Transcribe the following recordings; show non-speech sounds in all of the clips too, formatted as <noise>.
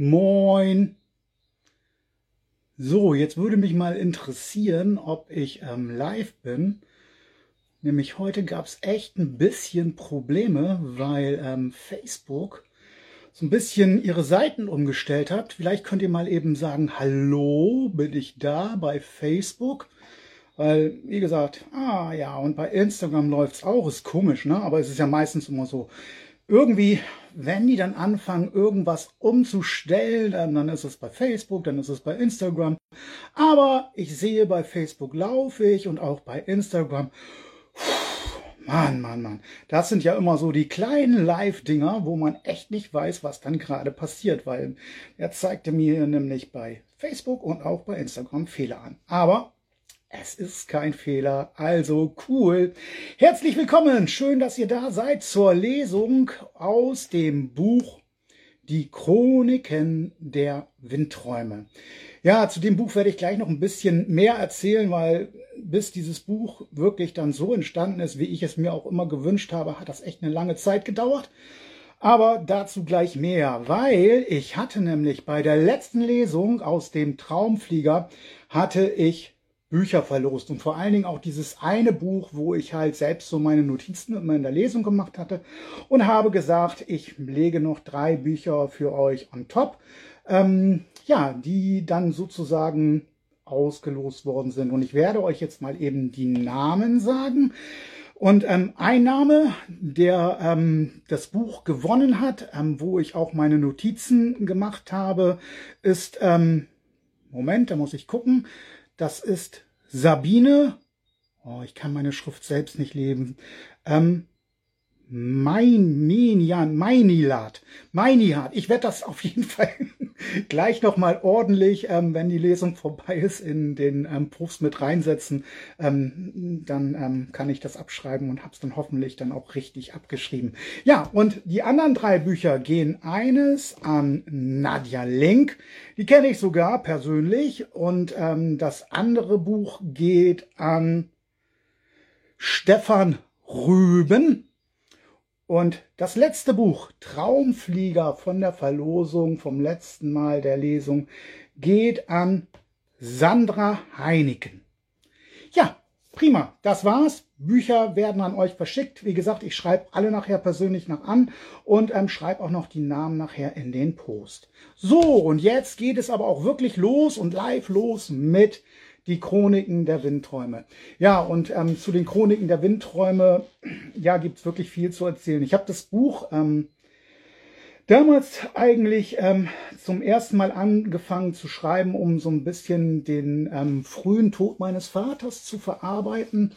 Moin. So, jetzt würde mich mal interessieren, ob ich ähm, live bin. Nämlich heute gab es echt ein bisschen Probleme, weil ähm, Facebook so ein bisschen ihre Seiten umgestellt hat. Vielleicht könnt ihr mal eben sagen, hallo, bin ich da bei Facebook? Weil, wie gesagt, ah ja, und bei Instagram läuft's auch, ist komisch, ne? Aber es ist ja meistens immer so, irgendwie, wenn die dann anfangen, irgendwas umzustellen, dann ist es bei Facebook, dann ist es bei Instagram. Aber ich sehe bei Facebook laufe ich und auch bei Instagram. Mann, Mann, Mann. Das sind ja immer so die kleinen Live-Dinger, wo man echt nicht weiß, was dann gerade passiert, weil er zeigte mir nämlich bei Facebook und auch bei Instagram Fehler an. Aber es ist kein Fehler, also cool. Herzlich willkommen, schön, dass ihr da seid zur Lesung aus dem Buch Die Chroniken der Windträume. Ja, zu dem Buch werde ich gleich noch ein bisschen mehr erzählen, weil bis dieses Buch wirklich dann so entstanden ist, wie ich es mir auch immer gewünscht habe, hat das echt eine lange Zeit gedauert. Aber dazu gleich mehr, weil ich hatte nämlich bei der letzten Lesung aus dem Traumflieger hatte ich Bücher verlost. Und vor allen Dingen auch dieses eine Buch, wo ich halt selbst so meine Notizen immer in der Lesung gemacht hatte und habe gesagt, ich lege noch drei Bücher für euch on top, ähm, ja, die dann sozusagen ausgelost worden sind. Und ich werde euch jetzt mal eben die Namen sagen. Und ähm, ein Name, der ähm, das Buch gewonnen hat, ähm, wo ich auch meine Notizen gemacht habe, ist, ähm, Moment, da muss ich gucken, das ist Sabine. Oh, ich kann meine Schrift selbst nicht lesen. Ähm, Meinian, Meinilat, Meinihat. Ich werde das auf jeden <laughs> Fall gleich nochmal ordentlich, ähm, wenn die Lesung vorbei ist, in den ähm, Post mit reinsetzen. Ähm, dann ähm, kann ich das abschreiben und habe es dann hoffentlich dann auch richtig abgeschrieben. Ja, und die anderen drei Bücher gehen eines an Nadja Link. Die kenne ich sogar persönlich. Und ähm, das andere Buch geht an Stefan Rüben. Und das letzte Buch, Traumflieger von der Verlosung vom letzten Mal der Lesung, geht an Sandra Heineken. Ja, prima, das war's. Bücher werden an euch verschickt. Wie gesagt, ich schreibe alle nachher persönlich noch an und ähm, schreibe auch noch die Namen nachher in den Post. So, und jetzt geht es aber auch wirklich los und live los mit die Chroniken der Windträume. Ja, und ähm, zu den Chroniken der Windträume, ja, gibt es wirklich viel zu erzählen. Ich habe das Buch ähm, damals eigentlich ähm, zum ersten Mal angefangen zu schreiben, um so ein bisschen den ähm, frühen Tod meines Vaters zu verarbeiten.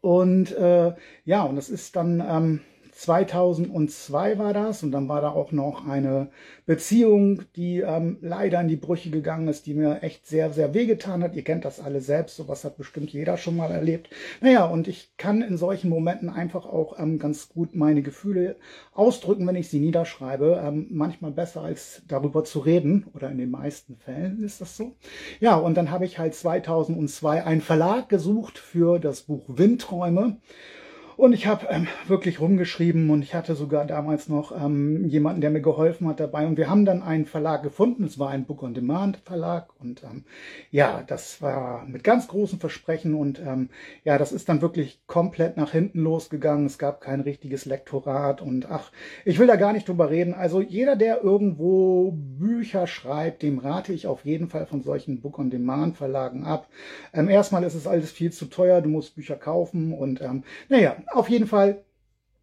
Und äh, ja, und das ist dann ähm, 2002 war das und dann war da auch noch eine Beziehung, die ähm, leider in die Brüche gegangen ist, die mir echt sehr, sehr wehgetan hat. Ihr kennt das alle selbst, sowas hat bestimmt jeder schon mal erlebt. Naja, und ich kann in solchen Momenten einfach auch ähm, ganz gut meine Gefühle ausdrücken, wenn ich sie niederschreibe. Ähm, manchmal besser als darüber zu reden oder in den meisten Fällen ist das so. Ja, und dann habe ich halt 2002 einen Verlag gesucht für das Buch Windträume. Und ich habe ähm, wirklich rumgeschrieben und ich hatte sogar damals noch ähm, jemanden, der mir geholfen hat dabei. Und wir haben dann einen Verlag gefunden. Es war ein Book on Demand Verlag. Und ähm, ja, das war mit ganz großen Versprechen. Und ähm, ja, das ist dann wirklich komplett nach hinten losgegangen. Es gab kein richtiges Lektorat. Und ach, ich will da gar nicht drüber reden. Also jeder, der irgendwo Bücher schreibt, dem rate ich auf jeden Fall von solchen Book on Demand Verlagen ab. Ähm, erstmal ist es alles viel zu teuer. Du musst Bücher kaufen. Und ähm, naja, auf jeden Fall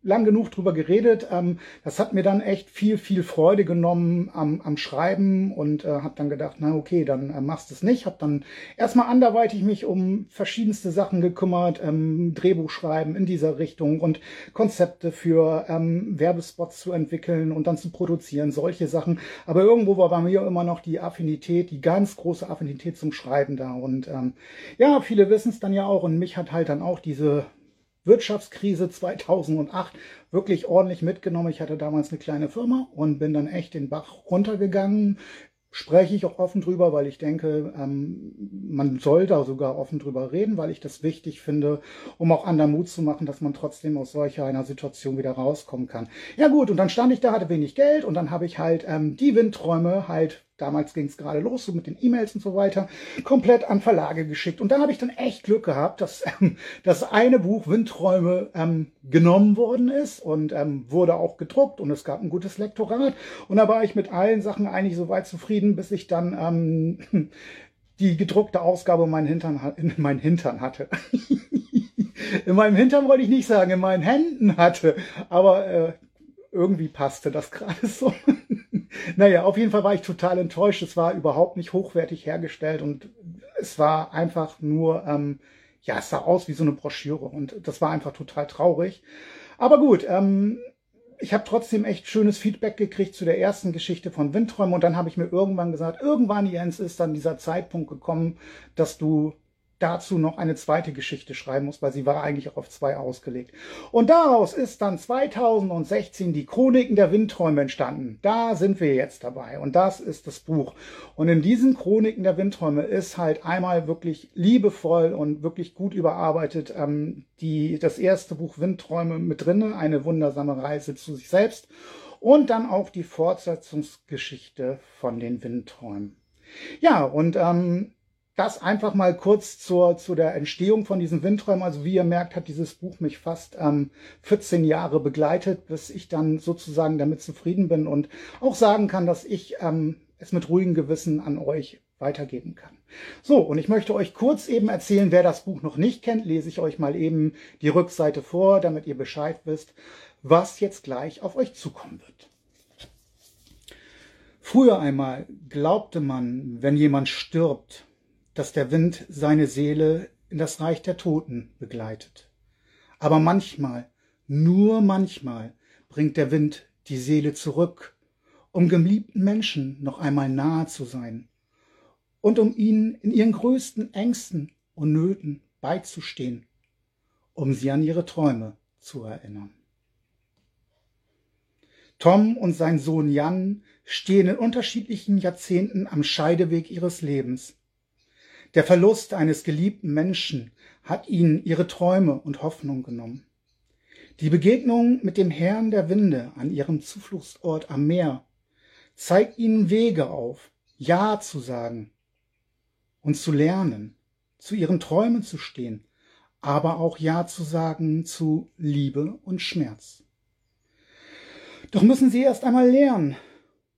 lang genug drüber geredet. Ähm, das hat mir dann echt viel, viel Freude genommen am, am Schreiben und äh, habe dann gedacht, na okay, dann äh, machst du es nicht. Habe dann erstmal anderweitig mich um verschiedenste Sachen gekümmert, ähm, Drehbuch schreiben in dieser Richtung und Konzepte für ähm, Werbespots zu entwickeln und dann zu produzieren, solche Sachen. Aber irgendwo war bei mir immer noch die Affinität, die ganz große Affinität zum Schreiben da. Und ähm, ja, viele wissen es dann ja auch und mich hat halt dann auch diese Wirtschaftskrise 2008 wirklich ordentlich mitgenommen. Ich hatte damals eine kleine Firma und bin dann echt den Bach runtergegangen. spreche ich auch offen drüber, weil ich denke, ähm, man soll da sogar offen drüber reden, weil ich das wichtig finde, um auch anderen Mut zu machen, dass man trotzdem aus solcher einer Situation wieder rauskommen kann. Ja gut, und dann stand ich da, hatte wenig Geld und dann habe ich halt ähm, die Windträume halt damals ging es gerade los, so mit den E-Mails und so weiter, komplett an Verlage geschickt. Und da habe ich dann echt Glück gehabt, dass ähm, das eine Buch Windträume ähm, genommen worden ist und ähm, wurde auch gedruckt und es gab ein gutes Lektorat. Und da war ich mit allen Sachen eigentlich so weit zufrieden, bis ich dann ähm, <laughs> die gedruckte Ausgabe in meinen Hintern, in meinen Hintern hatte. <laughs> in meinem Hintern wollte ich nicht sagen, in meinen Händen hatte. Aber äh, irgendwie passte das <laughs> gerade so. naja, auf jeden Fall war ich total enttäuscht. Es war überhaupt nicht hochwertig hergestellt und es war einfach nur, ähm, ja, es sah aus wie so eine Broschüre und das war einfach total traurig. Aber gut, ähm, ich habe trotzdem echt schönes Feedback gekriegt zu der ersten Geschichte von Windträumen und dann habe ich mir irgendwann gesagt, irgendwann Jens ist dann dieser Zeitpunkt gekommen, dass du dazu noch eine zweite Geschichte schreiben muss, weil sie war eigentlich auch auf zwei ausgelegt. Und daraus ist dann 2016 die Chroniken der Windträume entstanden. Da sind wir jetzt dabei und das ist das Buch. Und in diesen Chroniken der Windträume ist halt einmal wirklich liebevoll und wirklich gut überarbeitet ähm, die, das erste Buch Windträume mit drinnen, eine wundersame Reise zu sich selbst und dann auch die Fortsetzungsgeschichte von den Windträumen. Ja, und ähm, das einfach mal kurz zur, zu der Entstehung von diesen Windträumen. Also wie ihr merkt, hat dieses Buch mich fast ähm, 14 Jahre begleitet, bis ich dann sozusagen damit zufrieden bin und auch sagen kann, dass ich ähm, es mit ruhigem Gewissen an euch weitergeben kann. So, und ich möchte euch kurz eben erzählen, wer das Buch noch nicht kennt, lese ich euch mal eben die Rückseite vor, damit ihr Bescheid wisst, was jetzt gleich auf euch zukommen wird. Früher einmal glaubte man, wenn jemand stirbt, dass der Wind seine Seele in das Reich der Toten begleitet. Aber manchmal, nur manchmal, bringt der Wind die Seele zurück, um geliebten Menschen noch einmal nahe zu sein und um ihnen in ihren größten Ängsten und Nöten beizustehen, um sie an ihre Träume zu erinnern. Tom und sein Sohn Jan stehen in unterschiedlichen Jahrzehnten am Scheideweg ihres Lebens. Der Verlust eines geliebten Menschen hat ihnen ihre Träume und Hoffnung genommen. Die Begegnung mit dem Herrn der Winde an ihrem Zufluchtsort am Meer zeigt ihnen Wege auf, Ja zu sagen und zu lernen, zu ihren Träumen zu stehen, aber auch Ja zu sagen zu Liebe und Schmerz. Doch müssen sie erst einmal lernen,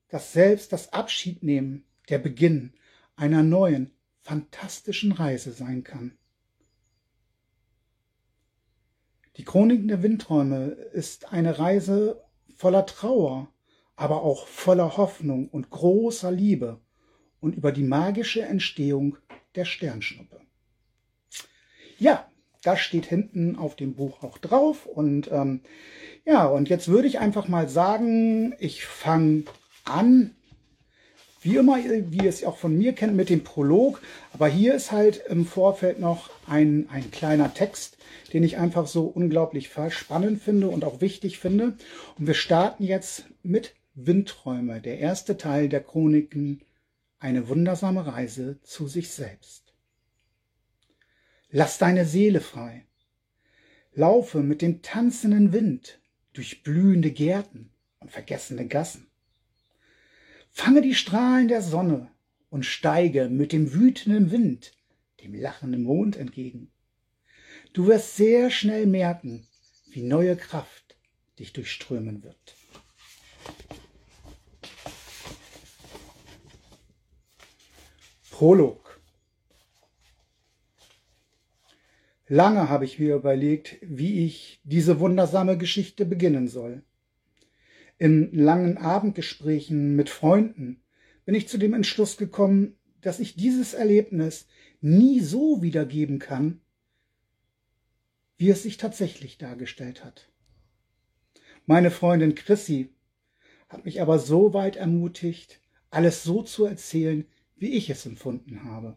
dass selbst das Abschiednehmen der Beginn einer neuen, fantastischen Reise sein kann. Die Chroniken der Windträume ist eine Reise voller Trauer, aber auch voller Hoffnung und großer Liebe und über die magische Entstehung der Sternschnuppe. Ja, das steht hinten auf dem Buch auch drauf. Und ähm, ja, und jetzt würde ich einfach mal sagen, ich fange an wie immer, wie ihr es auch von mir kennt, mit dem Prolog. Aber hier ist halt im Vorfeld noch ein, ein kleiner Text, den ich einfach so unglaublich spannend finde und auch wichtig finde. Und wir starten jetzt mit Windträume, der erste Teil der Chroniken, eine wundersame Reise zu sich selbst. Lass deine Seele frei. Laufe mit dem tanzenden Wind durch blühende Gärten und vergessene Gassen. Fange die Strahlen der Sonne und steige mit dem wütenden Wind dem lachenden Mond entgegen. Du wirst sehr schnell merken, wie neue Kraft dich durchströmen wird. Prolog Lange habe ich mir überlegt, wie ich diese wundersame Geschichte beginnen soll. In langen Abendgesprächen mit Freunden bin ich zu dem Entschluss gekommen, dass ich dieses Erlebnis nie so wiedergeben kann, wie es sich tatsächlich dargestellt hat. Meine Freundin Chrissy hat mich aber so weit ermutigt, alles so zu erzählen, wie ich es empfunden habe.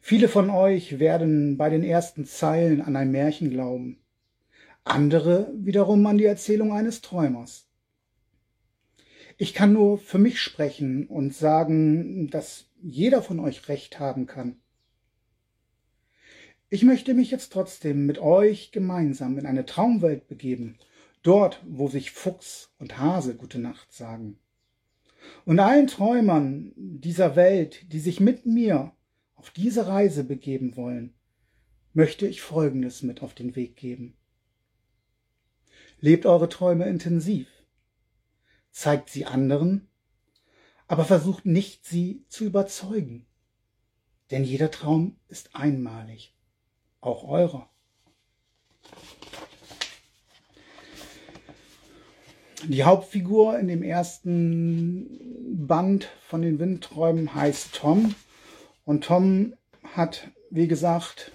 Viele von euch werden bei den ersten Zeilen an ein Märchen glauben andere wiederum an die Erzählung eines Träumers. Ich kann nur für mich sprechen und sagen, dass jeder von euch recht haben kann. Ich möchte mich jetzt trotzdem mit euch gemeinsam in eine Traumwelt begeben, dort, wo sich Fuchs und Hase gute Nacht sagen. Und allen Träumern dieser Welt, die sich mit mir auf diese Reise begeben wollen, möchte ich Folgendes mit auf den Weg geben. Lebt eure Träume intensiv, zeigt sie anderen, aber versucht nicht, sie zu überzeugen, denn jeder Traum ist einmalig auch eurer. Die Hauptfigur in dem ersten Band von den Windträumen heißt Tom. Und Tom hat, wie gesagt,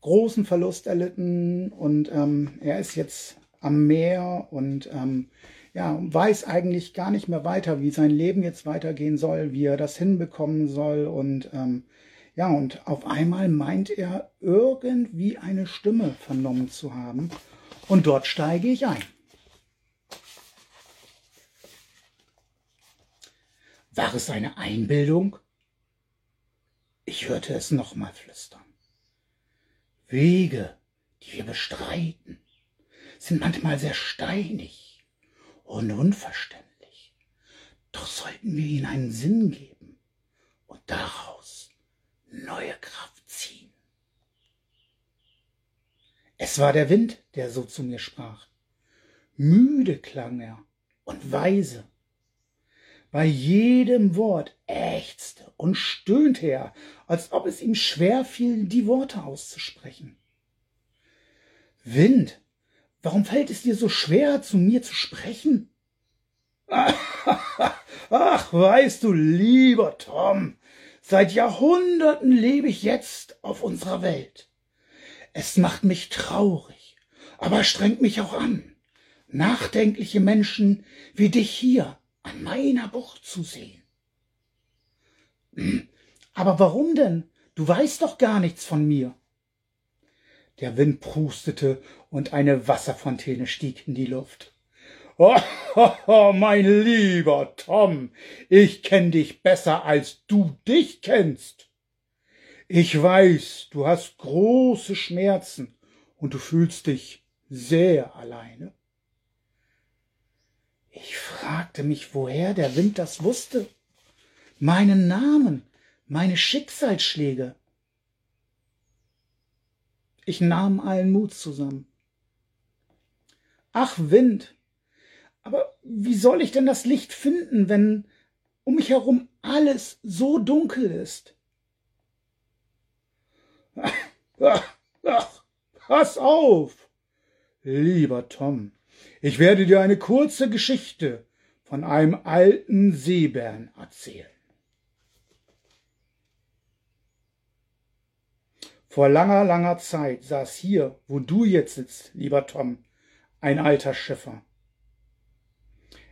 großen Verlust erlitten und ähm, er ist jetzt am Meer und ähm, ja, weiß eigentlich gar nicht mehr weiter, wie sein Leben jetzt weitergehen soll, wie er das hinbekommen soll und ähm, ja, und auf einmal meint er irgendwie eine Stimme vernommen zu haben. Und dort steige ich ein. War es eine Einbildung? Ich hörte es nochmal flüstern. Wege, die wir bestreiten, sind manchmal sehr steinig und unverständlich. Doch sollten wir ihnen einen Sinn geben und daraus neue Kraft ziehen. Es war der Wind, der so zu mir sprach. Müde klang er und weise. Bei jedem Wort ächzte und stöhnte er, als ob es ihm schwer fiel, die Worte auszusprechen. Wind, warum fällt es dir so schwer, zu mir zu sprechen? <laughs> Ach, weißt du, lieber Tom, Seit Jahrhunderten lebe ich jetzt auf unserer Welt. Es macht mich traurig, aber strengt mich auch an, nachdenkliche Menschen wie dich hier an meiner Bucht zu sehen. Aber warum denn? Du weißt doch gar nichts von mir. Der Wind prustete und eine Wasserfontäne stieg in die Luft. Oh, mein lieber Tom, ich kenn dich besser, als du dich kennst. Ich weiß, du hast große Schmerzen und du fühlst dich sehr alleine. Ich fragte mich, woher der Wind das wusste. Meinen Namen, meine Schicksalsschläge. Ich nahm allen Mut zusammen. Ach, Wind, aber wie soll ich denn das Licht finden, wenn um mich herum alles so dunkel ist? <laughs> Ach, ach, pass auf! Lieber Tom, ich werde dir eine kurze Geschichte von einem alten Seebären erzählen. Vor langer, langer Zeit saß hier, wo du jetzt sitzt, lieber Tom, ein alter Schiffer.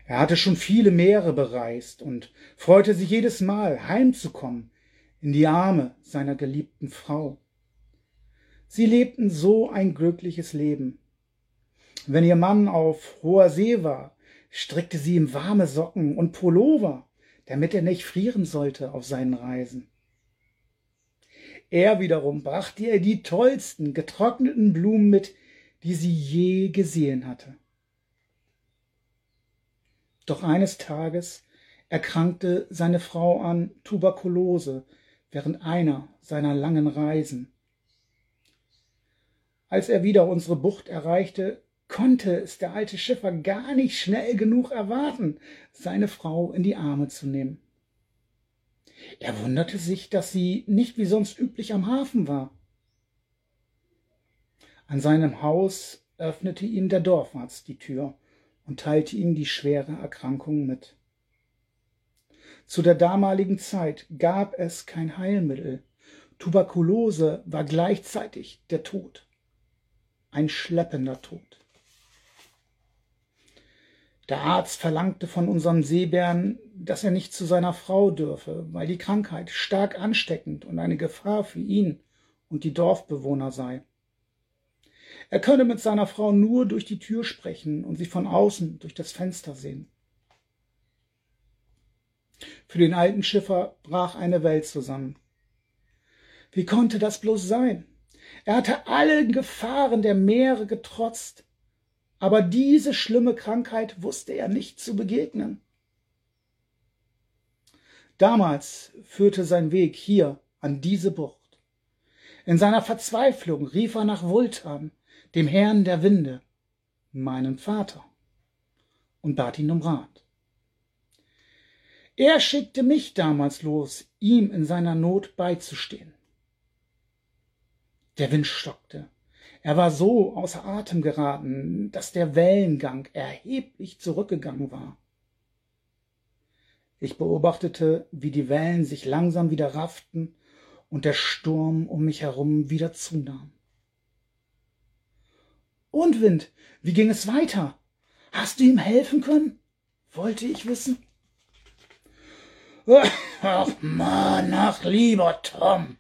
Er hatte schon viele Meere bereist und freute sich jedes Mal, heimzukommen in die Arme seiner geliebten Frau. Sie lebten so ein glückliches Leben. Wenn ihr Mann auf hoher See war, strickte sie ihm warme Socken und Pullover, damit er nicht frieren sollte auf seinen Reisen. Er wiederum brachte ihr die tollsten getrockneten Blumen mit, die sie je gesehen hatte. Doch eines Tages erkrankte seine Frau an Tuberkulose während einer seiner langen Reisen. Als er wieder unsere Bucht erreichte, konnte es der alte Schiffer gar nicht schnell genug erwarten, seine Frau in die Arme zu nehmen. Er wunderte sich, dass sie nicht wie sonst üblich am Hafen war. An seinem Haus öffnete ihm der Dorfarzt die Tür und teilte ihm die schwere Erkrankung mit. Zu der damaligen Zeit gab es kein Heilmittel. Tuberkulose war gleichzeitig der Tod. Ein schleppender Tod. Der Arzt verlangte von unserem Seebären, dass er nicht zu seiner Frau dürfe, weil die Krankheit stark ansteckend und eine Gefahr für ihn und die Dorfbewohner sei. Er könne mit seiner Frau nur durch die Tür sprechen und sie von außen durch das Fenster sehen. Für den alten Schiffer brach eine Welt zusammen. Wie konnte das bloß sein? Er hatte allen Gefahren der Meere getrotzt, aber diese schlimme Krankheit wusste er nicht zu begegnen. Damals führte sein Weg hier an diese Bucht. In seiner Verzweiflung rief er nach Vultan, dem Herrn der Winde, meinen Vater, und bat ihn um Rat. Er schickte mich damals los, ihm in seiner Not beizustehen. Der Wind stockte. Er war so außer Atem geraten, dass der Wellengang erheblich zurückgegangen war. Ich beobachtete, wie die Wellen sich langsam wieder rafften und der Sturm um mich herum wieder zunahm. Und Wind, wie ging es weiter? Hast du ihm helfen können? wollte ich wissen. Ach Mann, ach lieber Tom,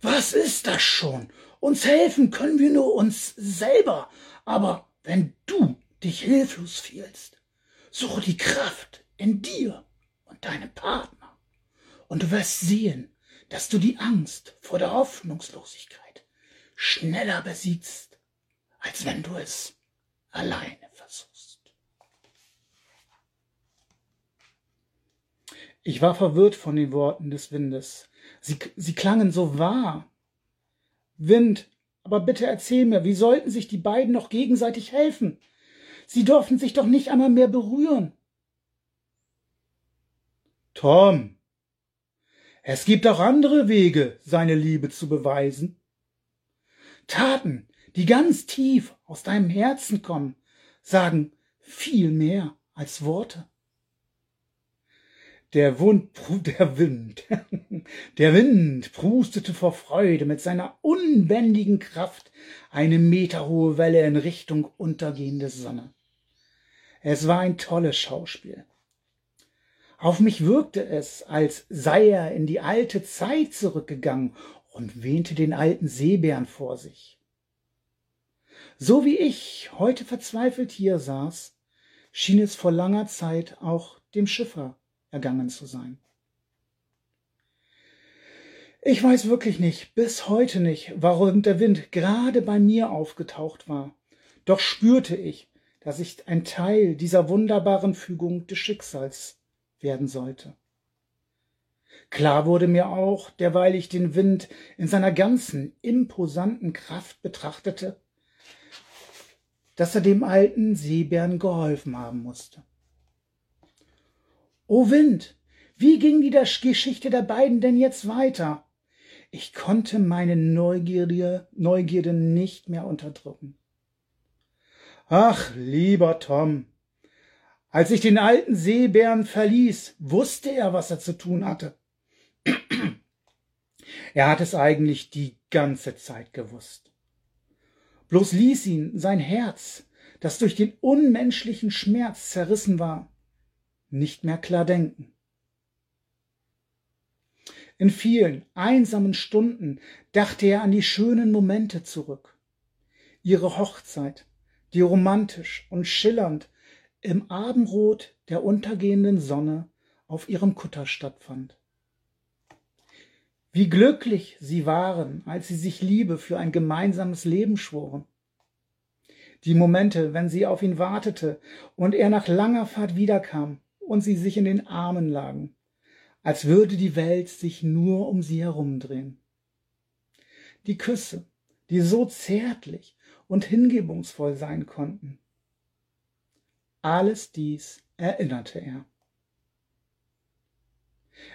was ist das schon? Uns helfen können wir nur uns selber. Aber wenn du dich hilflos fühlst, suche die Kraft in dir und deinem Partner. Und du wirst sehen, dass du die Angst vor der Hoffnungslosigkeit schneller besiegst, als wenn du es alleine versuchst. Ich war verwirrt von den Worten des Windes. Sie, sie klangen so wahr. Wind, aber bitte erzähl mir, wie sollten sich die beiden noch gegenseitig helfen? Sie durften sich doch nicht einmal mehr berühren. Tom, es gibt auch andere Wege, seine Liebe zu beweisen. Taten, die ganz tief aus deinem Herzen kommen, sagen viel mehr als Worte. Der, Wund, der Wind, <laughs> der Wind prustete vor Freude mit seiner unbändigen Kraft eine meterhohe Welle in Richtung untergehende Sonne. Es war ein tolles Schauspiel. Auf mich wirkte es, als sei er in die alte Zeit zurückgegangen und wähnte den alten Seebären vor sich. So wie ich heute verzweifelt hier saß, schien es vor langer Zeit auch dem Schiffer ergangen zu sein. Ich weiß wirklich nicht, bis heute nicht, warum der Wind gerade bei mir aufgetaucht war. Doch spürte ich, dass ich ein Teil dieser wunderbaren Fügung des Schicksals werden sollte. Klar wurde mir auch, derweil ich den Wind in seiner ganzen imposanten Kraft betrachtete, dass er dem alten Seebären geholfen haben musste. O Wind, wie ging die Geschichte der beiden denn jetzt weiter? Ich konnte meine Neugierde, Neugierde nicht mehr unterdrücken. Ach, lieber Tom, als ich den alten Seebären verließ, wusste er, was er zu tun hatte. <clears throat> er hat es eigentlich die ganze Zeit gewusst. Bloß ließ ihn sein Herz, das durch den unmenschlichen Schmerz zerrissen war, nicht mehr klar denken. In vielen einsamen Stunden dachte er an die schönen Momente zurück. Ihre Hochzeit, die romantisch und schillernd im Abendrot der untergehenden Sonne auf ihrem Kutter stattfand. Wie glücklich sie waren, als sie sich Liebe für ein gemeinsames Leben schworen. Die Momente, wenn sie auf ihn wartete und er nach langer Fahrt wiederkam, und sie sich in den Armen lagen, als würde die Welt sich nur um sie herumdrehen. Die Küsse, die so zärtlich und hingebungsvoll sein konnten. Alles dies erinnerte er.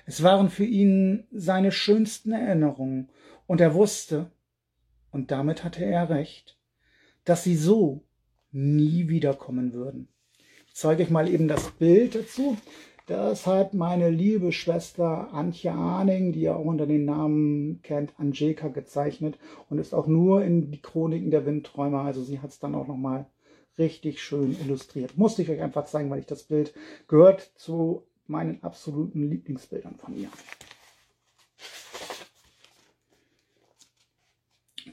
Es waren für ihn seine schönsten Erinnerungen, und er wusste, und damit hatte er recht, dass sie so nie wiederkommen würden zeige ich mal eben das Bild dazu. Das hat meine liebe Schwester Antje Ahning, die ihr auch unter den Namen kennt, Anjeka gezeichnet und ist auch nur in die Chroniken der Windträumer. Also sie hat es dann auch nochmal richtig schön illustriert. Musste ich euch einfach zeigen, weil ich das Bild gehört zu meinen absoluten Lieblingsbildern von ihr.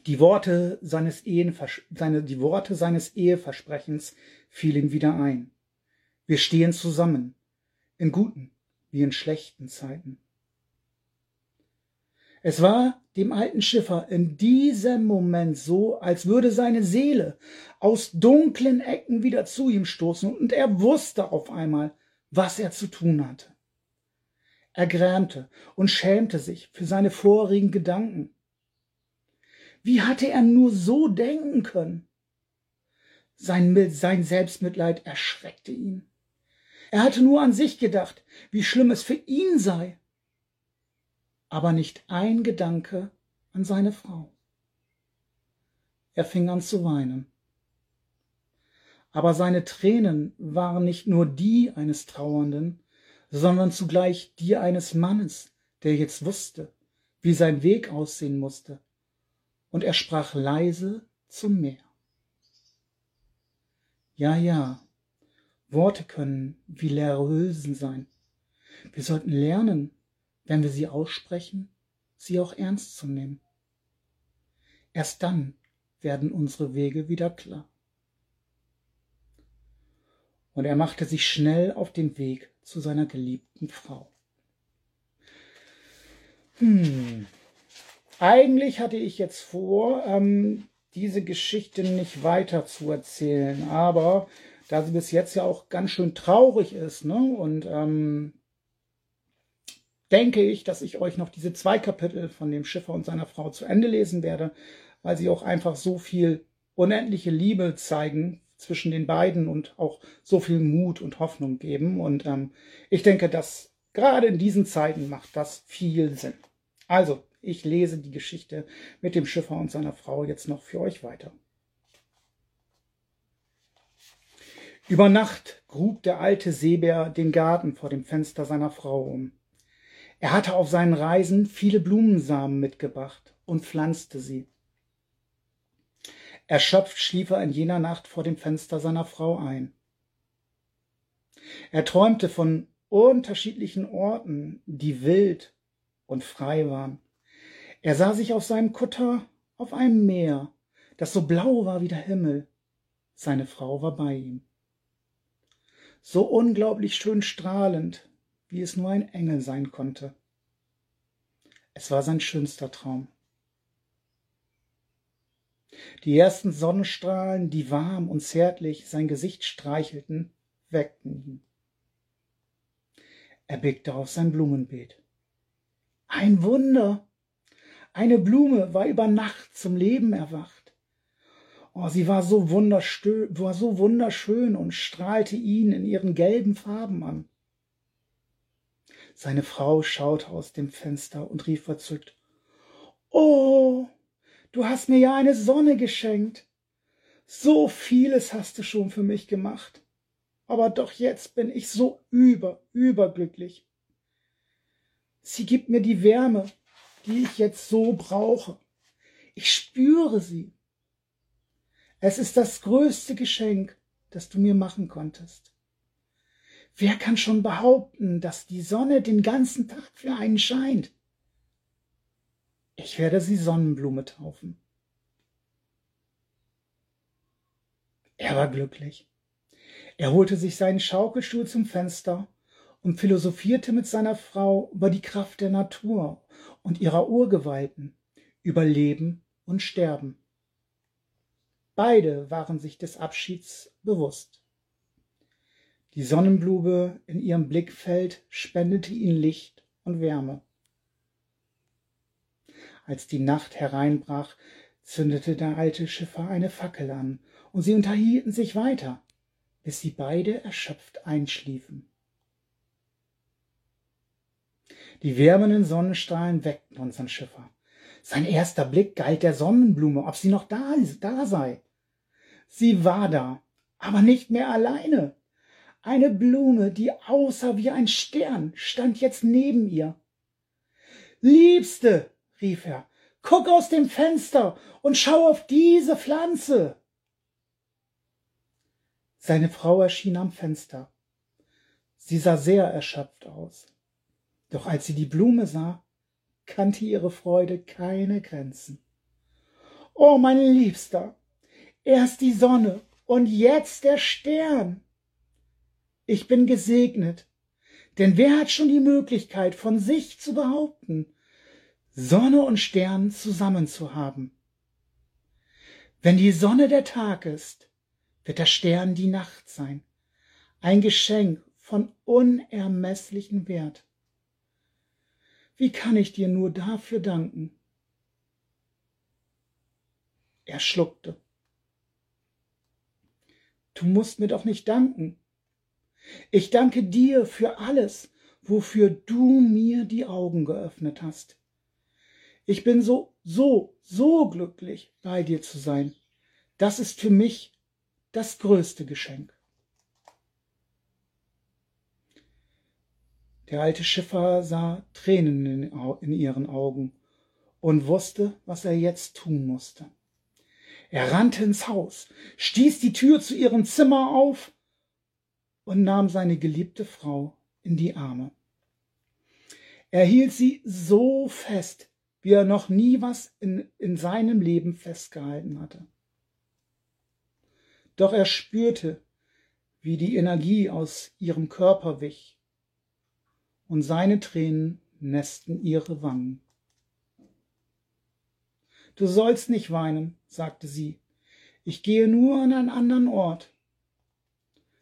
Die Worte seines, Ehenvers seine, die Worte seines Eheversprechens fielen wieder ein. Wir stehen zusammen, in guten wie in schlechten Zeiten. Es war dem alten Schiffer in diesem Moment so, als würde seine Seele aus dunklen Ecken wieder zu ihm stoßen und er wusste auf einmal, was er zu tun hatte. Er grämte und schämte sich für seine vorigen Gedanken. Wie hatte er nur so denken können? Sein, sein Selbstmitleid erschreckte ihn. Er hatte nur an sich gedacht, wie schlimm es für ihn sei, aber nicht ein Gedanke an seine Frau. Er fing an zu weinen. Aber seine Tränen waren nicht nur die eines Trauernden, sondern zugleich die eines Mannes, der jetzt wusste, wie sein Weg aussehen musste. Und er sprach leise zum Meer. Ja, ja, Worte können wie leere Hülsen sein. Wir sollten lernen, wenn wir sie aussprechen, sie auch ernst zu nehmen. Erst dann werden unsere Wege wieder klar. Und er machte sich schnell auf den Weg zu seiner geliebten Frau. Hm. Eigentlich hatte ich jetzt vor, ähm, diese Geschichte nicht weiter zu erzählen, aber da sie bis jetzt ja auch ganz schön traurig ist, ne, und ähm, denke ich, dass ich euch noch diese zwei Kapitel von dem Schiffer und seiner Frau zu Ende lesen werde, weil sie auch einfach so viel unendliche Liebe zeigen zwischen den beiden und auch so viel Mut und Hoffnung geben. Und ähm, ich denke, dass gerade in diesen Zeiten macht das viel Sinn. Also, ich lese die Geschichte mit dem Schiffer und seiner Frau jetzt noch für euch weiter. Über Nacht grub der alte Seebär den Garten vor dem Fenster seiner Frau um. Er hatte auf seinen Reisen viele Blumensamen mitgebracht und pflanzte sie. Erschöpft schlief er in jener Nacht vor dem Fenster seiner Frau ein. Er träumte von unterschiedlichen Orten, die wild und frei waren. Er sah sich auf seinem Kutter auf einem Meer, das so blau war wie der Himmel. Seine Frau war bei ihm. So unglaublich schön strahlend, wie es nur ein Engel sein konnte. Es war sein schönster Traum. Die ersten Sonnenstrahlen, die warm und zärtlich sein Gesicht streichelten, weckten ihn. Er blickte auf sein Blumenbeet. Ein Wunder! Eine Blume war über Nacht zum Leben erwacht. Oh, sie war so, war so wunderschön und strahlte ihn in ihren gelben Farben an. Seine Frau schaute aus dem Fenster und rief verzückt, Oh, du hast mir ja eine Sonne geschenkt. So vieles hast du schon für mich gemacht. Aber doch jetzt bin ich so über, überglücklich. Sie gibt mir die Wärme, die ich jetzt so brauche. Ich spüre sie. Es ist das größte Geschenk, das du mir machen konntest. Wer kann schon behaupten, dass die Sonne den ganzen Tag für einen scheint? Ich werde sie Sonnenblume taufen. Er war glücklich. Er holte sich seinen Schaukelstuhl zum Fenster und philosophierte mit seiner Frau über die Kraft der Natur und ihrer Urgewalten, über Leben und Sterben. Beide waren sich des Abschieds bewusst. Die Sonnenblume in ihrem Blickfeld spendete ihnen Licht und Wärme. Als die Nacht hereinbrach, zündete der alte Schiffer eine Fackel an, und sie unterhielten sich weiter, bis sie beide erschöpft einschliefen. Die wärmenden Sonnenstrahlen weckten unseren Schiffer. Sein erster Blick galt der Sonnenblume, ob sie noch da, da sei. Sie war da, aber nicht mehr alleine. Eine Blume, die aussah wie ein Stern, stand jetzt neben ihr. Liebste, rief er, guck aus dem Fenster und schau auf diese Pflanze. Seine Frau erschien am Fenster. Sie sah sehr erschöpft aus. Doch als sie die Blume sah, kannte ihre Freude keine Grenzen. Oh, mein Liebster, erst die Sonne und jetzt der Stern. Ich bin gesegnet, denn wer hat schon die Möglichkeit, von sich zu behaupten, Sonne und Stern zusammen zu haben? Wenn die Sonne der Tag ist, wird der Stern die Nacht sein, ein Geschenk von unermesslichem Wert. Wie kann ich dir nur dafür danken? Er schluckte. Du musst mir doch nicht danken. Ich danke dir für alles, wofür du mir die Augen geöffnet hast. Ich bin so, so, so glücklich, bei dir zu sein. Das ist für mich das größte Geschenk. Der alte Schiffer sah Tränen in ihren Augen und wusste, was er jetzt tun musste. Er rannte ins Haus, stieß die Tür zu ihrem Zimmer auf und nahm seine geliebte Frau in die Arme. Er hielt sie so fest, wie er noch nie was in, in seinem Leben festgehalten hatte. Doch er spürte, wie die Energie aus ihrem Körper wich, und seine Tränen nässten ihre Wangen. Du sollst nicht weinen, sagte sie. Ich gehe nur an einen anderen Ort.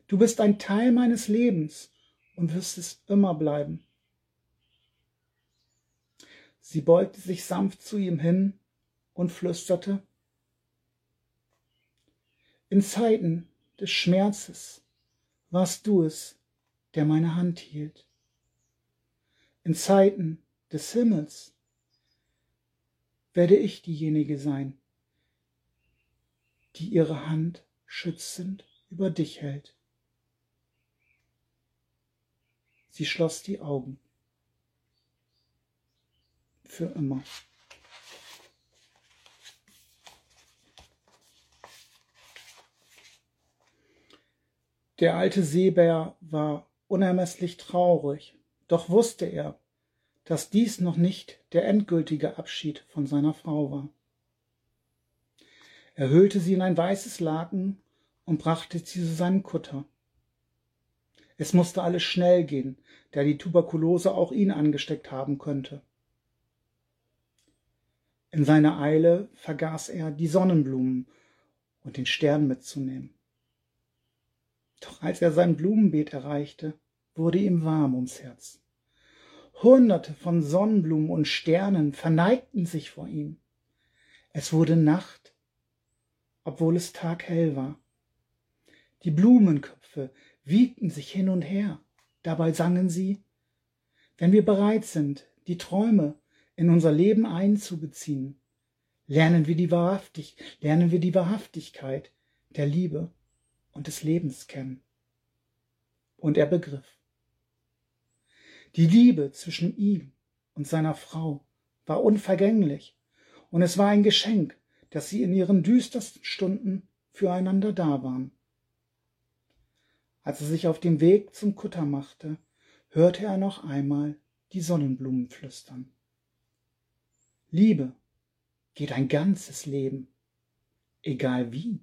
Du bist ein Teil meines Lebens und wirst es immer bleiben. Sie beugte sich sanft zu ihm hin und flüsterte In Zeiten des Schmerzes warst du es, der meine Hand hielt. In Zeiten des Himmels werde ich diejenige sein, die ihre Hand schützend über dich hält. Sie schloss die Augen. Für immer. Der alte Seebär war unermesslich traurig, doch wusste er, dass dies noch nicht der endgültige Abschied von seiner Frau war. Er hüllte sie in ein weißes Laken und brachte sie zu seinem Kutter. Es musste alles schnell gehen, da die Tuberkulose auch ihn angesteckt haben könnte. In seiner Eile vergaß er, die Sonnenblumen und den Stern mitzunehmen. Doch als er sein Blumenbeet erreichte, wurde ihm warm ums Herz. Hunderte von Sonnenblumen und Sternen verneigten sich vor ihm. Es wurde Nacht, obwohl es taghell war. Die Blumenköpfe wiegten sich hin und her. Dabei sangen sie, wenn wir bereit sind, die Träume in unser Leben einzubeziehen, lernen wir die, Wahrhaftig lernen wir die Wahrhaftigkeit der Liebe und des Lebens kennen. Und er begriff. Die Liebe zwischen ihm und seiner Frau war unvergänglich, und es war ein Geschenk, dass sie in ihren düstersten Stunden füreinander da waren. Als er sich auf den Weg zum Kutter machte, hörte er noch einmal die Sonnenblumen flüstern. Liebe geht ein ganzes Leben, egal wie,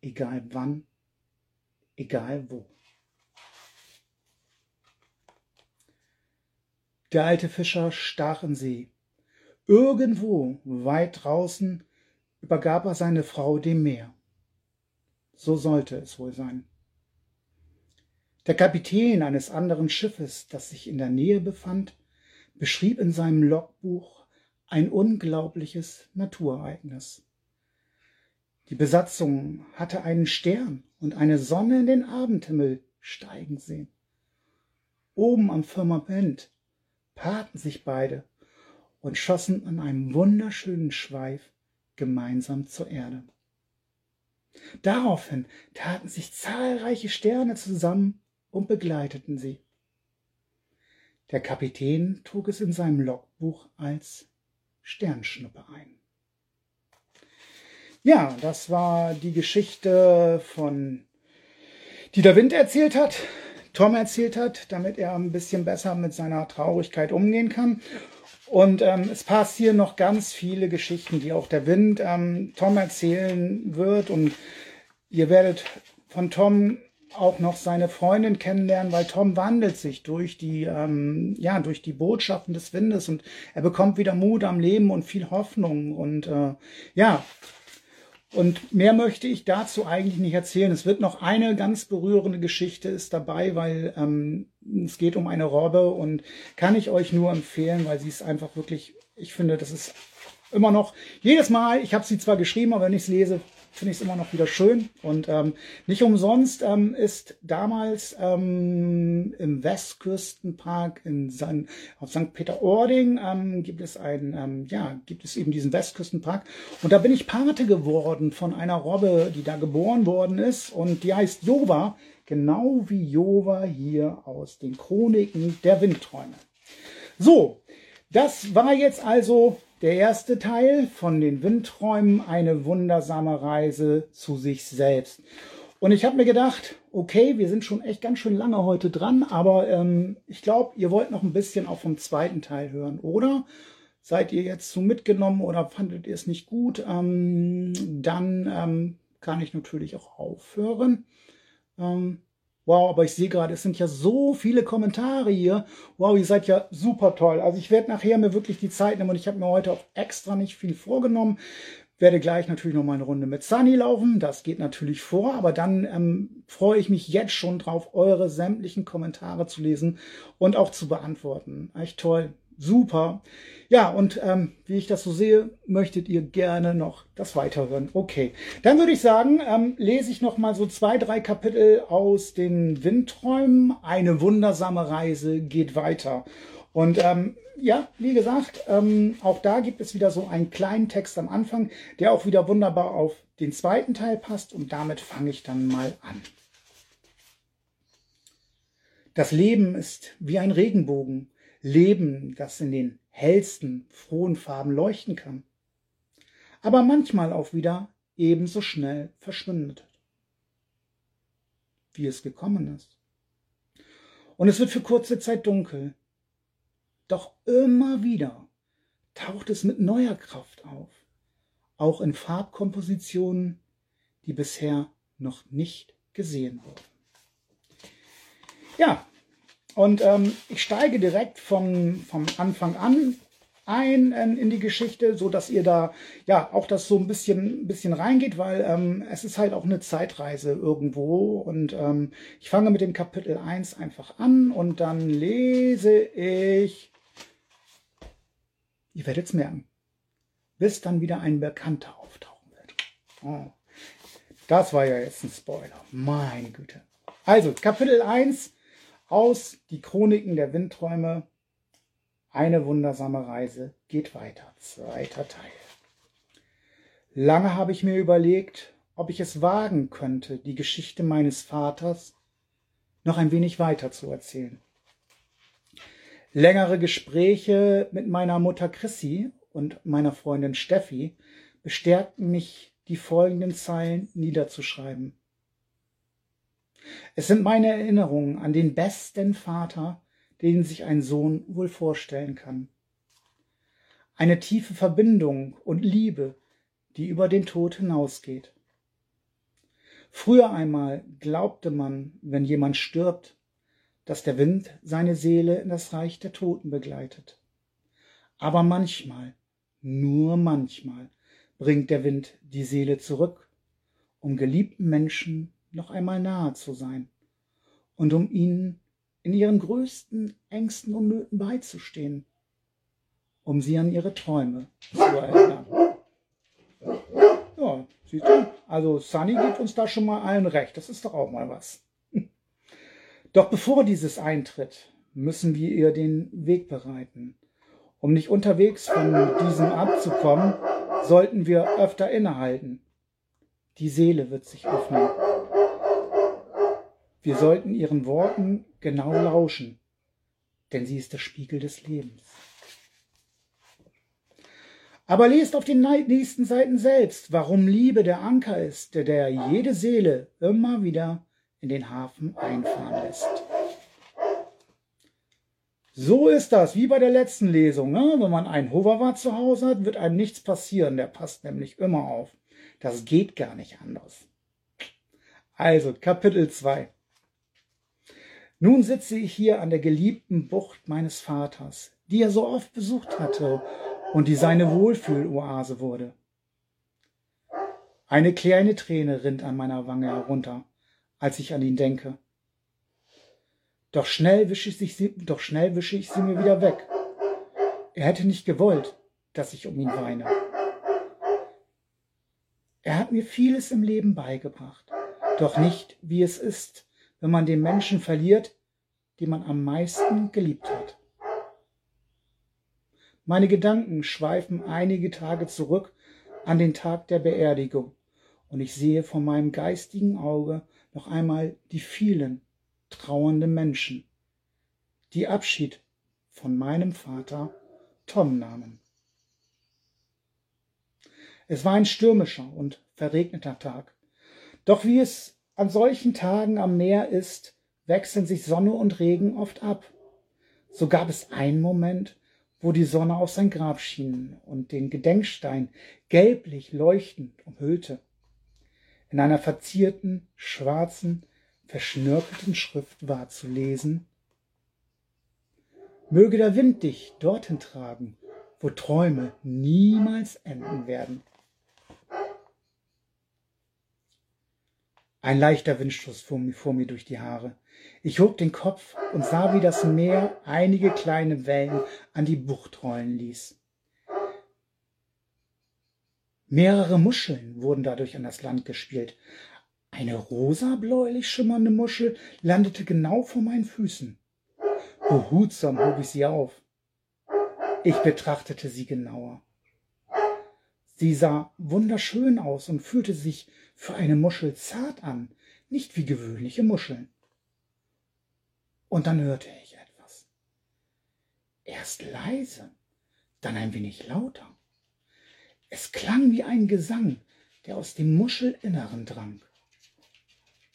egal wann, egal wo. Der alte Fischer stach in See. Irgendwo, weit draußen, übergab er seine Frau dem Meer. So sollte es wohl sein. Der Kapitän eines anderen Schiffes, das sich in der Nähe befand, beschrieb in seinem Logbuch ein unglaubliches Naturereignis. Die Besatzung hatte einen Stern und eine Sonne in den Abendhimmel steigen sehen. Oben am Firmament paarten sich beide und schossen an einem wunderschönen Schweif gemeinsam zur Erde. Daraufhin taten sich zahlreiche Sterne zusammen und begleiteten sie. Der Kapitän trug es in seinem Logbuch als Sternschnuppe ein. Ja, das war die Geschichte von, die der Wind erzählt hat. Tom erzählt hat, damit er ein bisschen besser mit seiner Traurigkeit umgehen kann. Und ähm, es passieren noch ganz viele Geschichten, die auch der Wind ähm, Tom erzählen wird. Und ihr werdet von Tom auch noch seine Freundin kennenlernen, weil Tom wandelt sich durch die, ähm, ja, durch die Botschaften des Windes und er bekommt wieder Mut am Leben und viel Hoffnung. Und äh, ja, und mehr möchte ich dazu eigentlich nicht erzählen. Es wird noch eine ganz berührende Geschichte ist dabei, weil ähm, es geht um eine Robbe und kann ich euch nur empfehlen, weil sie ist einfach wirklich, ich finde, das ist immer noch jedes Mal, ich habe sie zwar geschrieben, aber wenn ich es lese, finde ich es immer noch wieder schön. Und ähm, nicht umsonst ähm, ist damals ähm, im Westküstenpark in San, auf St. Peter-Ording ähm, gibt es einen, ähm, ja, gibt es eben diesen Westküstenpark. Und da bin ich Pate geworden von einer Robbe, die da geboren worden ist. Und die heißt Jova, genau wie Jova hier aus den Chroniken der Windträume. So, das war jetzt also der erste Teil von den Windträumen, eine wundersame Reise zu sich selbst. Und ich habe mir gedacht, okay, wir sind schon echt ganz schön lange heute dran, aber ähm, ich glaube, ihr wollt noch ein bisschen auch vom zweiten Teil hören, oder? Seid ihr jetzt so mitgenommen oder fandet ihr es nicht gut? Ähm, dann ähm, kann ich natürlich auch aufhören. Ähm, Wow, aber ich sehe gerade, es sind ja so viele Kommentare hier. Wow, ihr seid ja super toll. Also ich werde nachher mir wirklich die Zeit nehmen und ich habe mir heute auch extra nicht viel vorgenommen. Werde gleich natürlich noch mal eine Runde mit Sunny laufen. Das geht natürlich vor, aber dann ähm, freue ich mich jetzt schon drauf, eure sämtlichen Kommentare zu lesen und auch zu beantworten. Echt toll. Super. Ja, und ähm, wie ich das so sehe, möchtet ihr gerne noch das weiterhören. Okay, dann würde ich sagen, ähm, lese ich noch mal so zwei, drei Kapitel aus den Windträumen. Eine wundersame Reise geht weiter. Und ähm, ja, wie gesagt, ähm, auch da gibt es wieder so einen kleinen Text am Anfang, der auch wieder wunderbar auf den zweiten Teil passt. Und damit fange ich dann mal an. Das Leben ist wie ein Regenbogen Leben, das in den hellsten, frohen Farben leuchten kann, aber manchmal auch wieder ebenso schnell verschwindet, wie es gekommen ist. Und es wird für kurze Zeit dunkel, doch immer wieder taucht es mit neuer Kraft auf, auch in Farbkompositionen, die bisher noch nicht gesehen wurden. Ja, und ähm, ich steige direkt vom, vom Anfang an ein ähm, in die Geschichte, so dass ihr da ja auch das so ein bisschen, bisschen reingeht, weil ähm, es ist halt auch eine Zeitreise irgendwo. Und ähm, ich fange mit dem Kapitel 1 einfach an und dann lese ich, ihr werdet es merken, bis dann wieder ein Bekannter auftauchen wird. Oh, das war ja jetzt ein Spoiler. Meine Güte. Also, Kapitel 1 aus Die Chroniken der Windträume. Eine wundersame Reise geht weiter. Zweiter Teil. Lange habe ich mir überlegt, ob ich es wagen könnte, die Geschichte meines Vaters noch ein wenig weiter zu erzählen. Längere Gespräche mit meiner Mutter Chrissy und meiner Freundin Steffi bestärkten mich, die folgenden Zeilen niederzuschreiben. Es sind meine Erinnerungen an den besten Vater, den sich ein Sohn wohl vorstellen kann. Eine tiefe Verbindung und Liebe, die über den Tod hinausgeht. Früher einmal glaubte man, wenn jemand stirbt, dass der Wind seine Seele in das Reich der Toten begleitet. Aber manchmal, nur manchmal, bringt der Wind die Seele zurück, um geliebten Menschen noch einmal nahe zu sein und um ihnen in ihren größten Ängsten und Nöten beizustehen, um sie an ihre Träume zu erinnern. Ja, siehst du, also Sunny gibt uns da schon mal allen recht, das ist doch auch mal was. <laughs> Doch bevor dieses eintritt, müssen wir ihr den Weg bereiten. Um nicht unterwegs von diesem abzukommen, sollten wir öfter innehalten. Die Seele wird sich öffnen wir sollten ihren Worten genau lauschen, denn sie ist der Spiegel des Lebens. Aber lest auf den nächsten Seiten selbst, warum Liebe der Anker ist, der, jede Seele immer wieder in den Hafen einfahren lässt. So ist das, wie bei der letzten Lesung. Ne? Wenn man einen Hoverwart zu Hause hat, wird einem nichts passieren. Der passt nämlich immer auf. Das geht gar nicht anders. Also, Kapitel 2. Nun sitze ich hier an der geliebten Bucht meines Vaters, die er so oft besucht hatte und die seine Wohlfühloase wurde. Eine kleine Träne rinnt an meiner Wange herunter, als ich an ihn denke. Doch schnell wische ich, sie, doch schnell wische ich sie mir wieder weg. Er hätte nicht gewollt, dass ich um ihn weine. Er hat mir vieles im Leben beigebracht, doch nicht, wie es ist, wenn man den Menschen verliert, den man am meisten geliebt hat. Meine Gedanken schweifen einige Tage zurück an den Tag der Beerdigung und ich sehe vor meinem geistigen Auge noch einmal die vielen trauernde Menschen, die Abschied von meinem Vater Tom nahmen. Es war ein stürmischer und verregneter Tag. Doch wie es an solchen Tagen am Meer ist, wechseln sich Sonne und Regen oft ab. So gab es einen Moment, wo die Sonne auf sein Grab schien und den Gedenkstein gelblich leuchtend umhüllte. In einer verzierten, schwarzen, verschnörkelten Schrift war zu lesen, Möge der Wind dich dorthin tragen, wo Träume niemals enden werden. Ein leichter Windstoß fuhr mir, fuhr mir durch die Haare. Ich hob den Kopf und sah, wie das Meer einige kleine Wellen an die Bucht rollen ließ. Mehrere Muscheln wurden dadurch an das Land gespielt. Eine rosa-bläulich schimmernde Muschel landete genau vor meinen Füßen. Behutsam hob ich sie auf. Ich betrachtete sie genauer. Sie sah wunderschön aus und fühlte sich für eine Muschel zart an, nicht wie gewöhnliche Muscheln. Und dann hörte ich etwas. Erst leise, dann ein wenig lauter. Es klang wie ein Gesang, der aus dem Muschelinneren drang.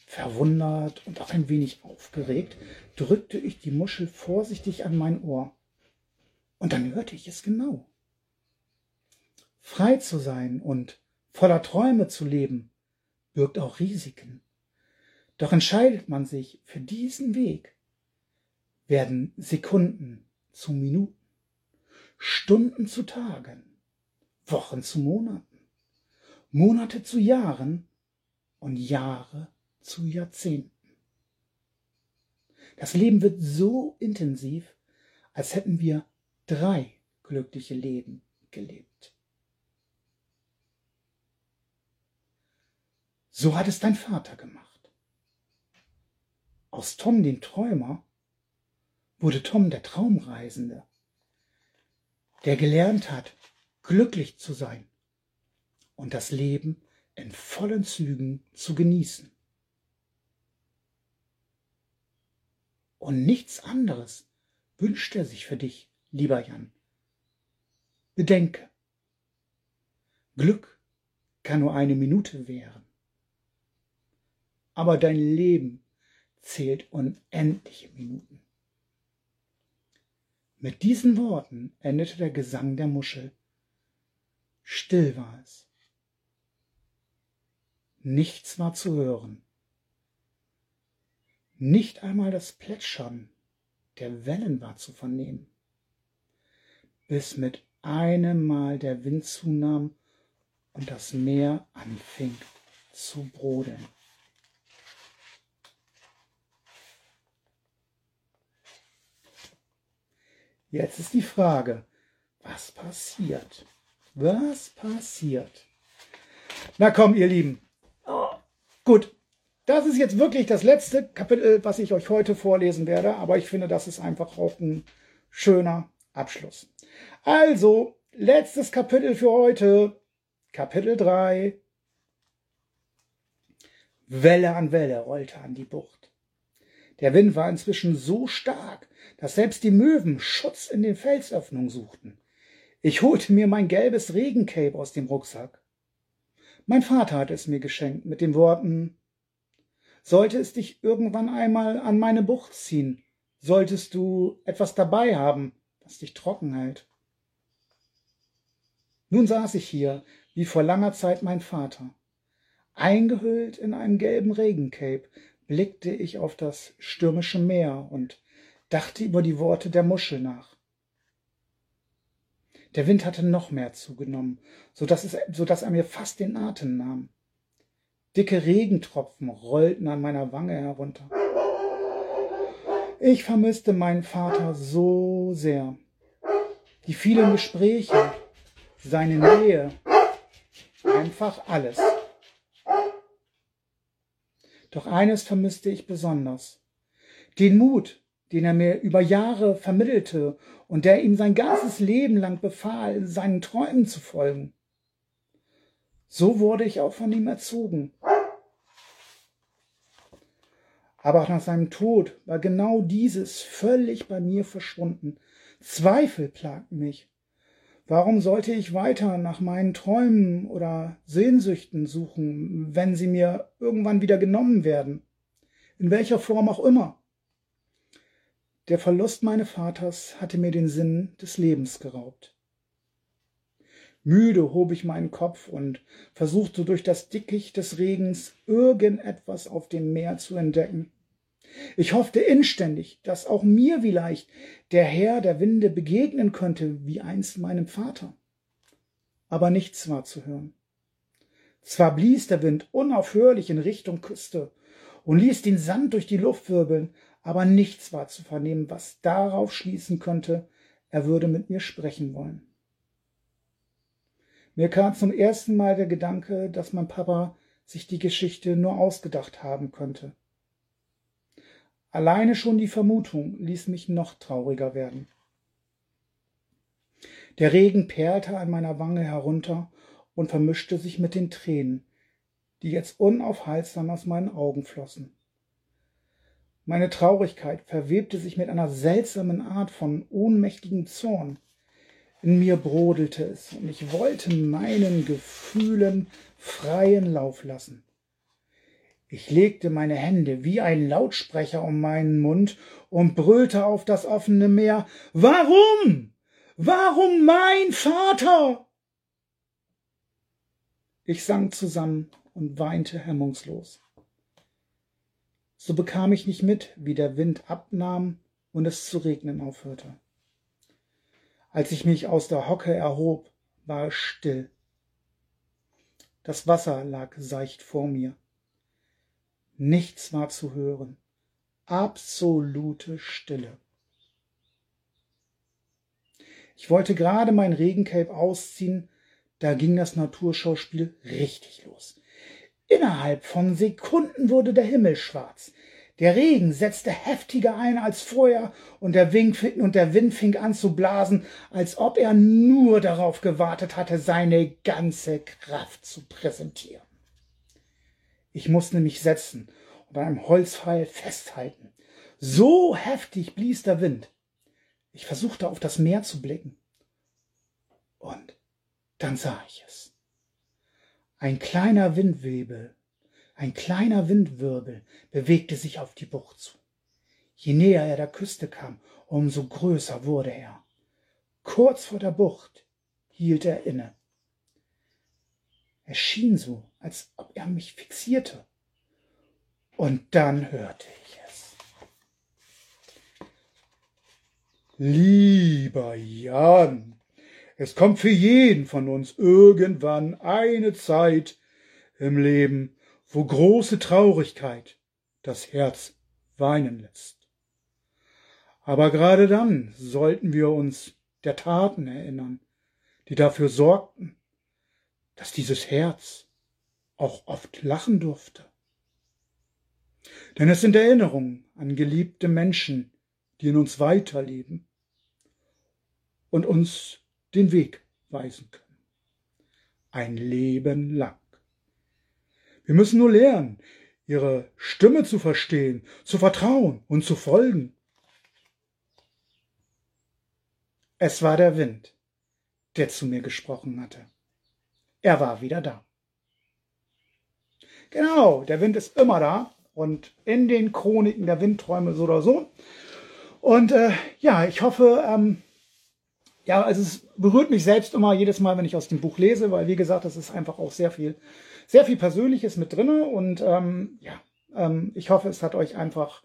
Verwundert und auch ein wenig aufgeregt drückte ich die Muschel vorsichtig an mein Ohr. Und dann hörte ich es genau. Frei zu sein und voller Träume zu leben, birgt auch Risiken. Doch entscheidet man sich für diesen Weg, werden Sekunden zu Minuten, Stunden zu Tagen, Wochen zu Monaten, Monate zu Jahren und Jahre zu Jahrzehnten. Das Leben wird so intensiv, als hätten wir drei glückliche Leben gelebt. So hat es dein Vater gemacht. Aus Tom den Träumer wurde Tom der Traumreisende, der gelernt hat, glücklich zu sein und das Leben in vollen Zügen zu genießen. Und nichts anderes wünscht er sich für dich, lieber Jan. Bedenke, Glück kann nur eine Minute währen, aber dein Leben zählt unendliche Minuten. Mit diesen Worten endete der Gesang der Muschel. Still war es. Nichts war zu hören. Nicht einmal das Plätschern der Wellen war zu vernehmen, bis mit einem Mal der Wind zunahm und das Meer anfing zu brodeln. Jetzt ist die Frage, was passiert? Was passiert? Na komm, ihr Lieben. Gut, das ist jetzt wirklich das letzte Kapitel, was ich euch heute vorlesen werde, aber ich finde, das ist einfach auch ein schöner Abschluss. Also, letztes Kapitel für heute, Kapitel 3. Welle an Welle rollte an die Bucht. Der Wind war inzwischen so stark, dass selbst die Möwen Schutz in den Felsöffnungen suchten. Ich holte mir mein gelbes Regencape aus dem Rucksack. Mein Vater hat es mir geschenkt mit den Worten sollte es dich irgendwann einmal an meine Bucht ziehen, solltest du etwas dabei haben, das dich trocken hält. Nun saß ich hier, wie vor langer Zeit mein Vater. Eingehüllt in einen gelben Regencape blickte ich auf das stürmische Meer und dachte über die Worte der Muschel nach. Der Wind hatte noch mehr zugenommen, so dass, es, so dass er mir fast den Atem nahm. Dicke Regentropfen rollten an meiner Wange herunter. Ich vermisste meinen Vater so sehr. Die vielen Gespräche, seine Nähe, einfach alles. Doch eines vermisste ich besonders. Den Mut, den er mir über Jahre vermittelte und der ihm sein ganzes Leben lang befahl, seinen Träumen zu folgen. So wurde ich auch von ihm erzogen. Aber auch nach seinem Tod war genau dieses völlig bei mir verschwunden. Zweifel plagten mich. Warum sollte ich weiter nach meinen Träumen oder Sehnsüchten suchen, wenn sie mir irgendwann wieder genommen werden? In welcher Form auch immer. Der Verlust meines Vaters hatte mir den Sinn des Lebens geraubt. Müde hob ich meinen Kopf und versuchte durch das Dickicht des Regens irgendetwas auf dem Meer zu entdecken. Ich hoffte inständig, dass auch mir vielleicht der Herr der Winde begegnen könnte, wie einst meinem Vater. Aber nichts war zu hören. Zwar blies der Wind unaufhörlich in Richtung Küste und ließ den Sand durch die Luft wirbeln, aber nichts war zu vernehmen, was darauf schließen könnte, er würde mit mir sprechen wollen. Mir kam zum ersten Mal der Gedanke, dass mein Papa sich die Geschichte nur ausgedacht haben könnte. Alleine schon die Vermutung ließ mich noch trauriger werden. Der Regen perlte an meiner Wange herunter und vermischte sich mit den Tränen, die jetzt unaufhaltsam aus meinen Augen flossen. Meine Traurigkeit verwebte sich mit einer seltsamen Art von ohnmächtigem Zorn. In mir brodelte es und ich wollte meinen Gefühlen freien Lauf lassen. Ich legte meine Hände wie ein Lautsprecher um meinen Mund und brüllte auf das offene Meer Warum? Warum mein Vater? Ich sank zusammen und weinte hemmungslos so bekam ich nicht mit, wie der Wind abnahm und es zu regnen aufhörte. Als ich mich aus der Hocke erhob, war es still. Das Wasser lag seicht vor mir. Nichts war zu hören. Absolute Stille. Ich wollte gerade mein Regencape ausziehen, da ging das Naturschauspiel richtig los. Innerhalb von Sekunden wurde der Himmel schwarz. Der Regen setzte heftiger ein als vorher und der, und der Wind fing an zu blasen, als ob er nur darauf gewartet hatte, seine ganze Kraft zu präsentieren. Ich musste mich setzen und an einem Holzpfeil festhalten. So heftig blies der Wind. Ich versuchte auf das Meer zu blicken. Und dann sah ich es. Ein kleiner Windwebel, ein kleiner Windwirbel bewegte sich auf die Bucht zu. Je näher er der Küste kam, umso größer wurde er. Kurz vor der Bucht hielt er inne. Es schien so, als ob er mich fixierte. Und dann hörte ich es. Lieber Jan, es kommt für jeden von uns irgendwann eine Zeit im Leben, wo große Traurigkeit das Herz weinen lässt. Aber gerade dann sollten wir uns der Taten erinnern, die dafür sorgten, dass dieses Herz auch oft lachen durfte. Denn es sind Erinnerungen an geliebte Menschen, die in uns weiterleben und uns den Weg weisen können. Ein Leben lang. Wir müssen nur lernen, ihre Stimme zu verstehen, zu vertrauen und zu folgen. Es war der Wind, der zu mir gesprochen hatte. Er war wieder da. Genau, der Wind ist immer da und in den Chroniken der Windträume so oder so Und äh, ja, ich hoffe, ähm, ja, also es berührt mich selbst immer jedes Mal, wenn ich aus dem Buch lese, weil wie gesagt, das ist einfach auch sehr viel, sehr viel Persönliches mit drinne und ähm, ja, ähm, ich hoffe, es hat euch einfach,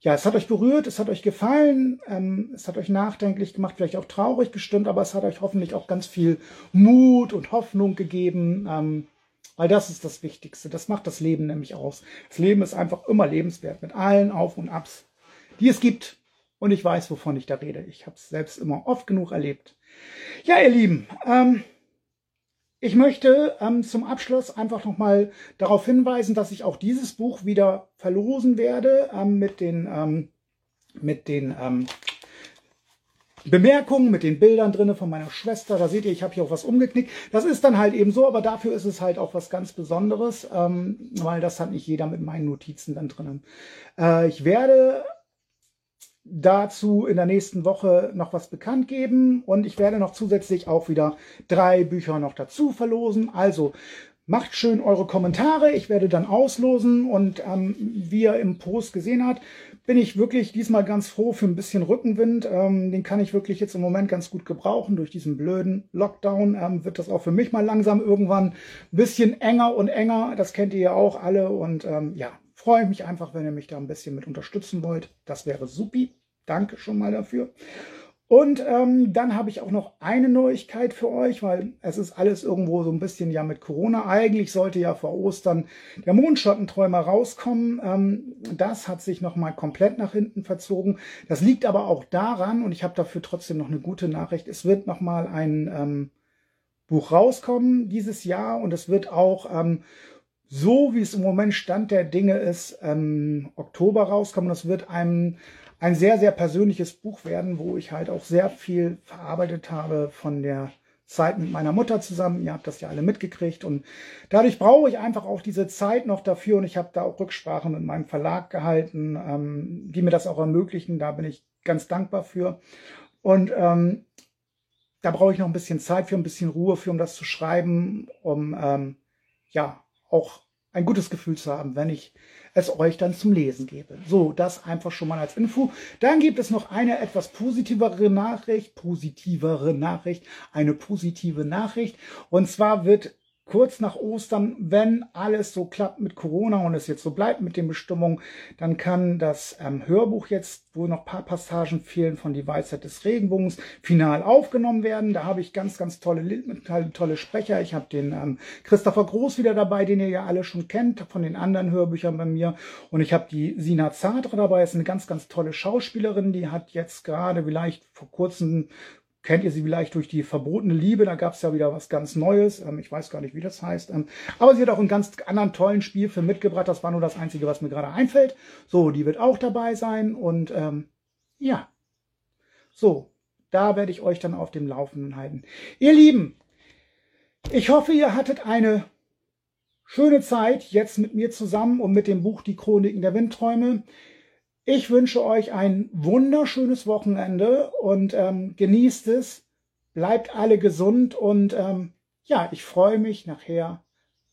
ja, es hat euch berührt, es hat euch gefallen, ähm, es hat euch nachdenklich gemacht, vielleicht auch traurig gestimmt, aber es hat euch hoffentlich auch ganz viel Mut und Hoffnung gegeben, ähm, weil das ist das Wichtigste. Das macht das Leben nämlich aus. Das Leben ist einfach immer lebenswert mit allen Auf und Abs, die es gibt. Und ich weiß, wovon ich da rede. Ich habe es selbst immer oft genug erlebt. Ja, ihr Lieben, ähm, ich möchte ähm, zum Abschluss einfach nochmal darauf hinweisen, dass ich auch dieses Buch wieder verlosen werde ähm, mit den, ähm, mit den ähm, Bemerkungen, mit den Bildern drinne von meiner Schwester. Da seht ihr, ich habe hier auch was umgeknickt. Das ist dann halt eben so, aber dafür ist es halt auch was ganz Besonderes, ähm, weil das hat nicht jeder mit meinen Notizen dann drinnen. Äh, ich werde dazu in der nächsten Woche noch was bekannt geben und ich werde noch zusätzlich auch wieder drei Bücher noch dazu verlosen. Also macht schön eure Kommentare. Ich werde dann auslosen und ähm, wie ihr im Post gesehen habt, bin ich wirklich diesmal ganz froh für ein bisschen Rückenwind. Ähm, den kann ich wirklich jetzt im Moment ganz gut gebrauchen. Durch diesen blöden Lockdown ähm, wird das auch für mich mal langsam irgendwann ein bisschen enger und enger. Das kennt ihr ja auch alle und ähm, ja, freue ich mich einfach, wenn ihr mich da ein bisschen mit unterstützen wollt. Das wäre supi. Danke schon mal dafür. Und ähm, dann habe ich auch noch eine Neuigkeit für euch, weil es ist alles irgendwo so ein bisschen ja mit Corona. Eigentlich sollte ja vor Ostern der Mondschattenträumer rauskommen. Ähm, das hat sich nochmal komplett nach hinten verzogen. Das liegt aber auch daran, und ich habe dafür trotzdem noch eine gute Nachricht, es wird nochmal ein ähm, Buch rauskommen dieses Jahr und es wird auch ähm, so, wie es im Moment Stand der Dinge ist, ähm, Oktober rauskommen. Das wird einem ein sehr, sehr persönliches Buch werden, wo ich halt auch sehr viel verarbeitet habe von der Zeit mit meiner Mutter zusammen. Ihr habt das ja alle mitgekriegt und dadurch brauche ich einfach auch diese Zeit noch dafür und ich habe da auch Rücksprache mit meinem Verlag gehalten, ähm, die mir das auch ermöglichen. Da bin ich ganz dankbar für. Und ähm, da brauche ich noch ein bisschen Zeit für, ein bisschen Ruhe für, um das zu schreiben, um ähm, ja auch ein gutes Gefühl zu haben, wenn ich es euch dann zum Lesen gebe. So, das einfach schon mal als Info. Dann gibt es noch eine etwas positivere Nachricht, positivere Nachricht, eine positive Nachricht. Und zwar wird kurz nach Ostern, wenn alles so klappt mit Corona und es jetzt so bleibt mit den Bestimmungen, dann kann das ähm, Hörbuch jetzt, wo noch paar Passagen fehlen von Die Weisheit des Regenbogens, final aufgenommen werden. Da habe ich ganz, ganz tolle, tolle Sprecher. Ich habe den ähm, Christopher Groß wieder dabei, den ihr ja alle schon kennt von den anderen Hörbüchern bei mir. Und ich habe die Sina Zadra dabei, ist eine ganz, ganz tolle Schauspielerin. Die hat jetzt gerade vielleicht vor kurzem kennt ihr sie vielleicht durch die verbotene Liebe, da gab es ja wieder was ganz Neues, ähm, ich weiß gar nicht, wie das heißt. Ähm, aber sie hat auch einen ganz anderen tollen Spielfilm mitgebracht, das war nur das Einzige, was mir gerade einfällt. So, die wird auch dabei sein und ähm, ja, so, da werde ich euch dann auf dem Laufenden halten. Ihr Lieben, ich hoffe, ihr hattet eine schöne Zeit jetzt mit mir zusammen und mit dem Buch Die Chroniken der Windträume. Ich wünsche euch ein wunderschönes Wochenende und ähm, genießt es. Bleibt alle gesund und ähm, ja, ich freue mich nachher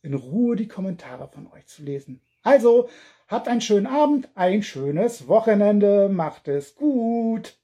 in Ruhe die Kommentare von euch zu lesen. Also, habt einen schönen Abend, ein schönes Wochenende, macht es gut.